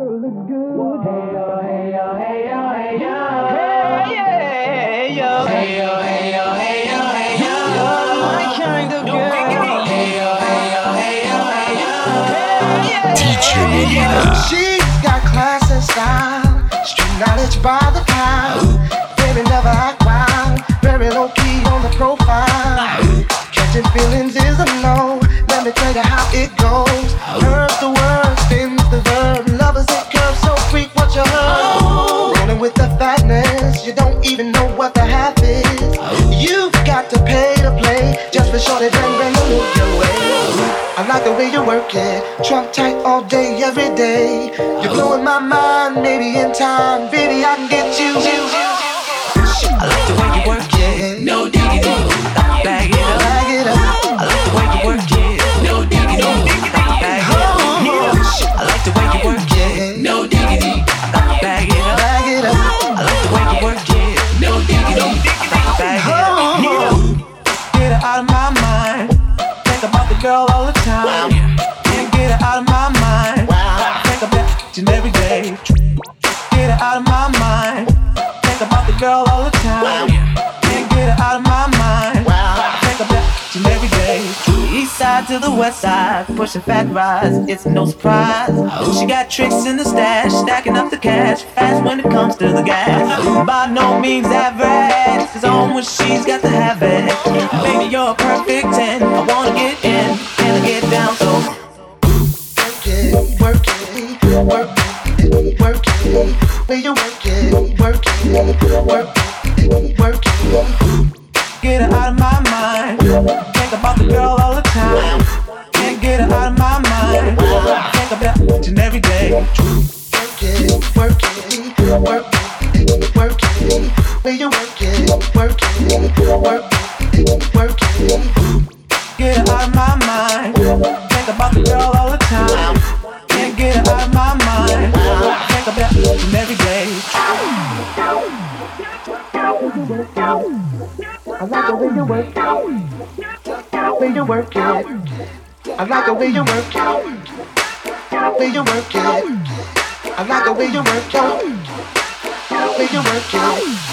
girl looks good. Hey yo, hey yo, hey yo, hey yo. Hey, yeah, yo. Hey yo, hey yo, hey yo, hey yo. You're my kind of girl. Hey yo, hey yo, hey yo, hey yo. DJ Melyna. She's got class and style, street knowledge by the pound. Baby never act wild, very low key on the profile. Catching feelings is a no. Let me tell you how it goes. Look your way. I like the way you work it, trump tight all day, every day. You're blowing my mind, maybe in time, baby I can get side, pushing fat rides, it's no surprise. She got tricks in the stash, stacking up the cash, fast when it comes to the gas. By no means average, it's on when she's got to have it. Baby, you're a perfect 10. I wanna get in, and I get down so. Work it, work it, work it, work it. Where you work it, work it, work work it. I like the way you work it, way you work it. I like the way you work it, way you work it.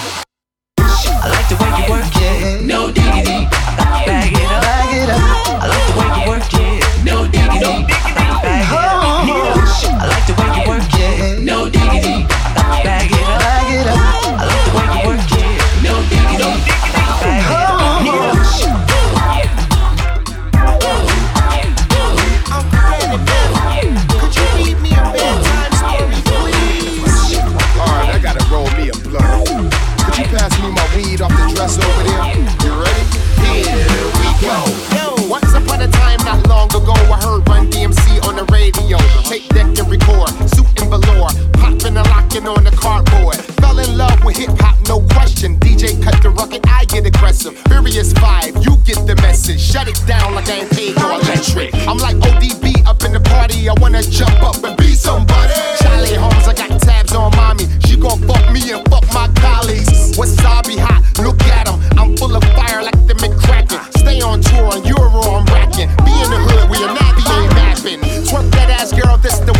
Message. Shut it down like I ain't paid for electric. I'm like ODB up in the party, I wanna jump up and be somebody. Charlie Holmes, I got tabs on mommy. She gon' fuck me and fuck my colleagues. Wasabi hot, look at 'em. I'm full of fire like the McCracken. Stay on tour on Euro, I'm racking. Be in the hood where your nappy ain't napping. Twerk that ass girl, this the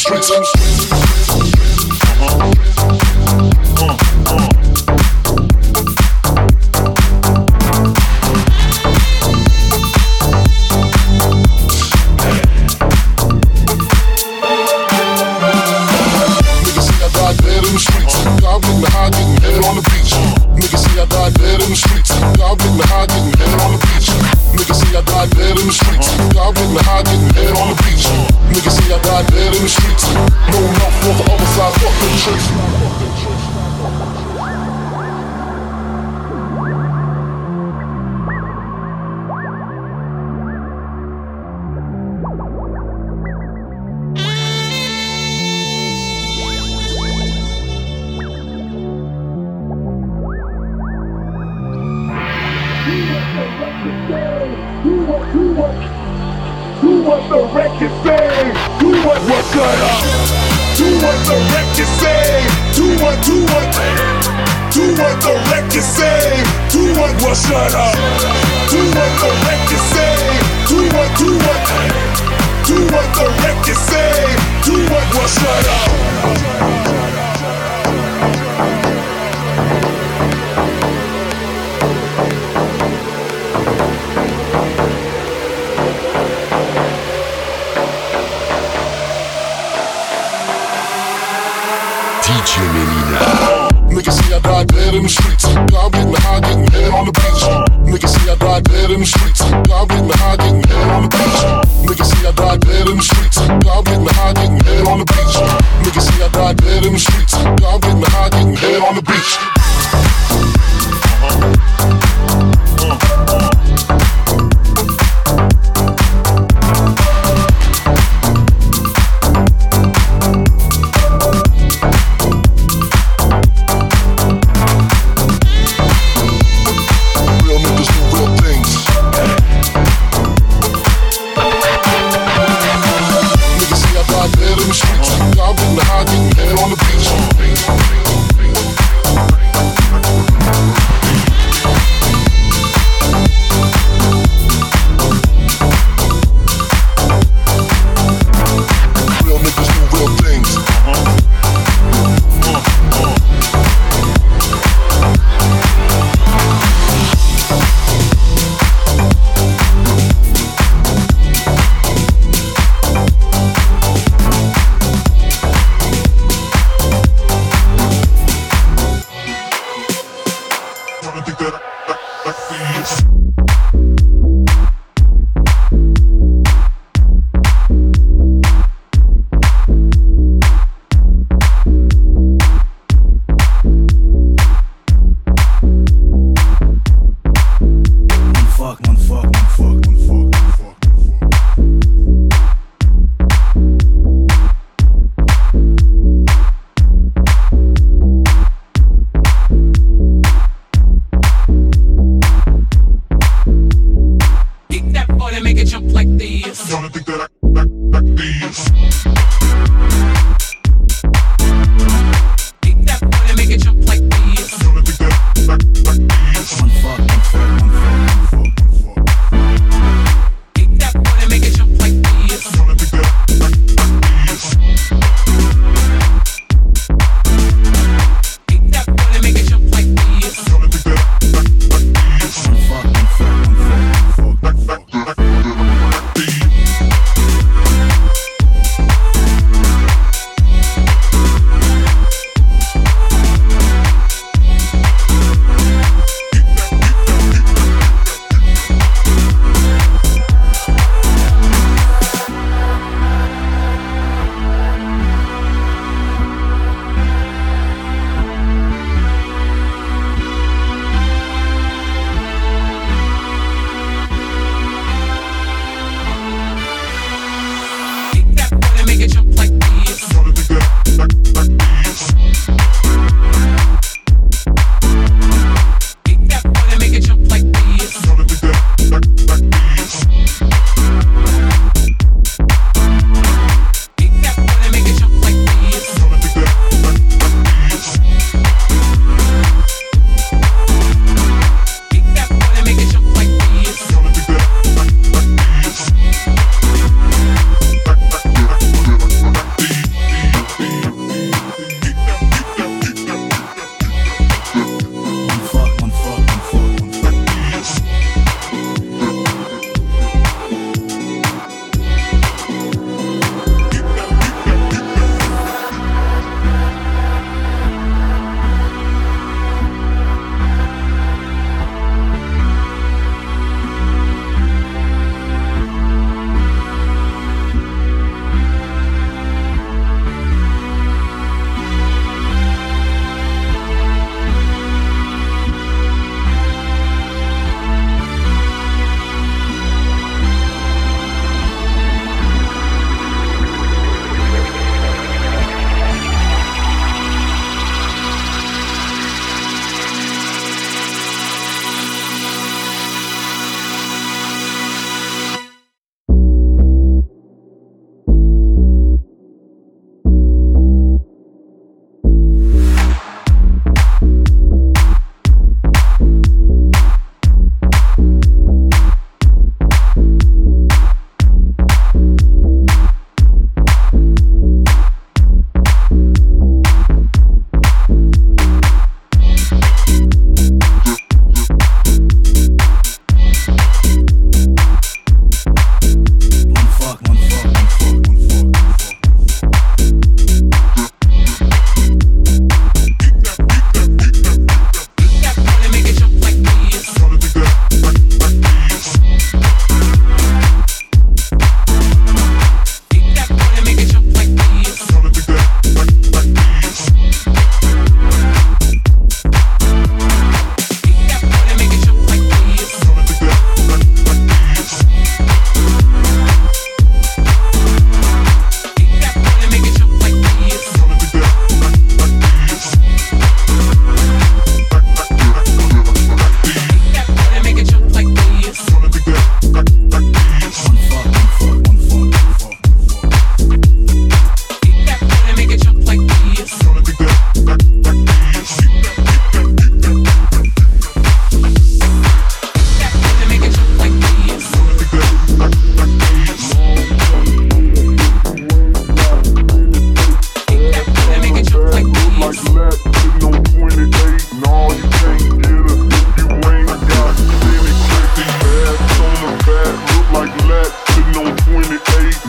streets.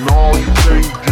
No, you can't get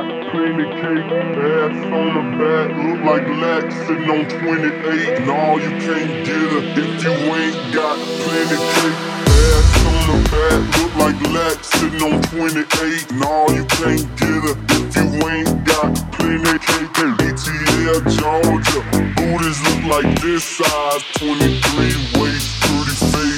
got plenty cake. Ass on the back, look like Lex sitting on 28. No, you can't get her if you ain't got plenty cake. Ass on the back, look like Lex sitting on 28. No, you can't get her if you ain't got plenty cake. ATL Georgia, booties look like this size. 23 waist, pretty face,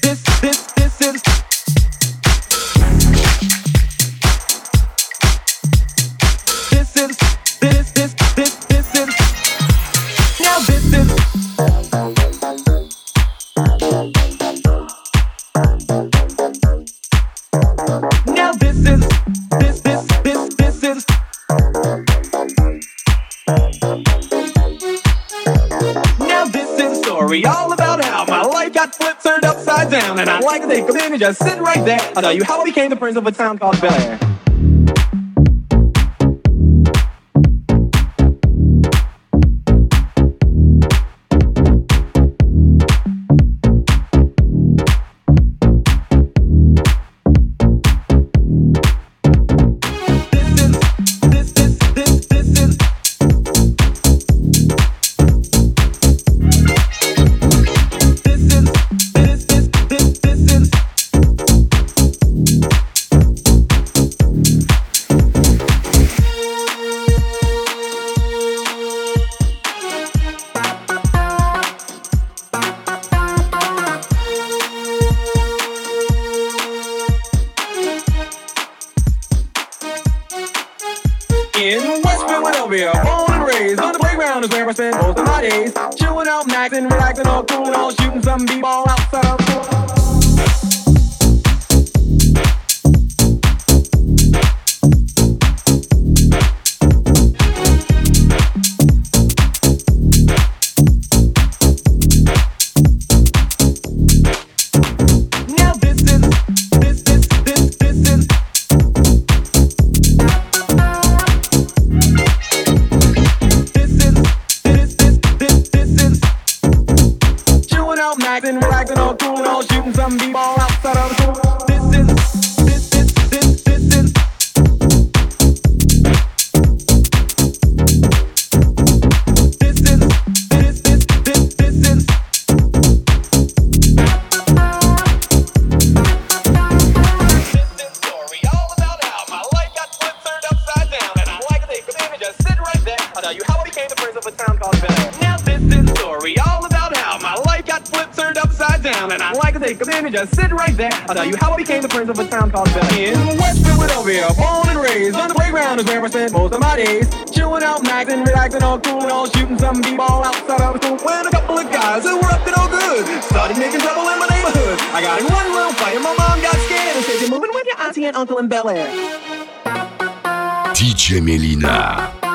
this, this, this is just sit right there. I'll tell you how I became the prince of a town called Bel Air. acting, we're acting all cool, all shooting some b-ball. spent most of my days. Chilling out, maxing, relaxing, all cool and all shooting some b-ball outside of school. When a couple of guys who were up to no good started making trouble in my neighborhood. I got in one little fight and my mom got scared and said, "You're moving with your auntie and uncle in Bel Air." DJ Melyna.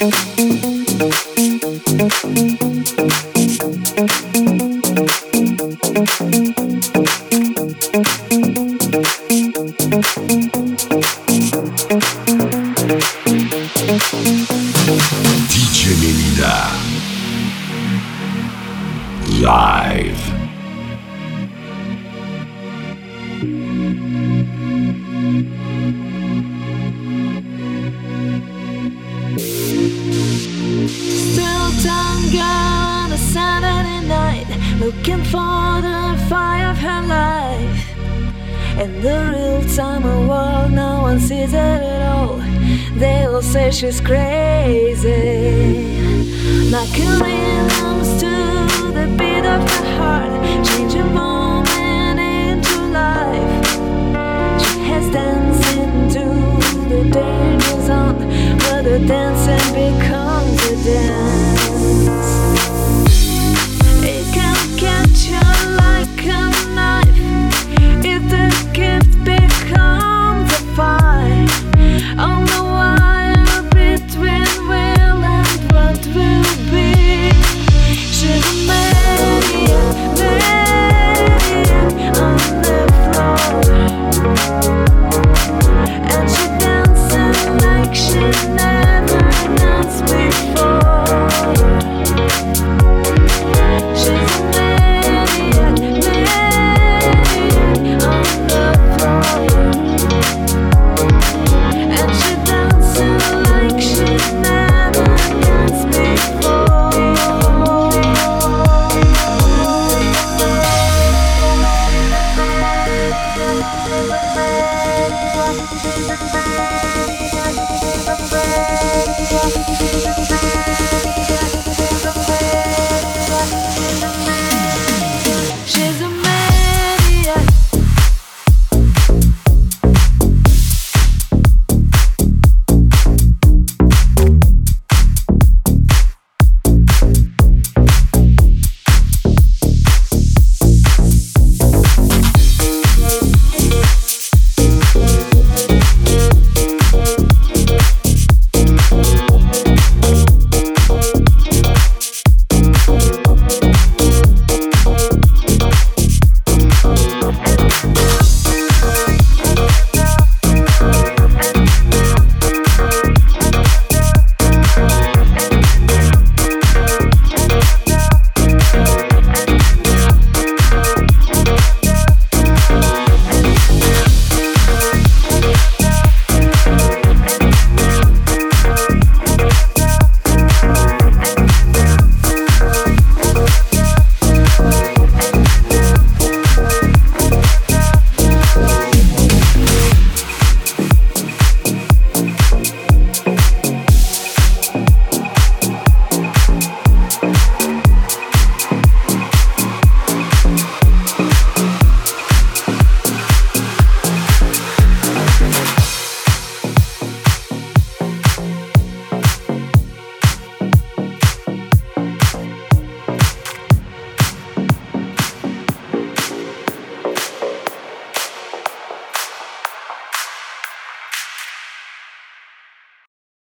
Thank なんだって?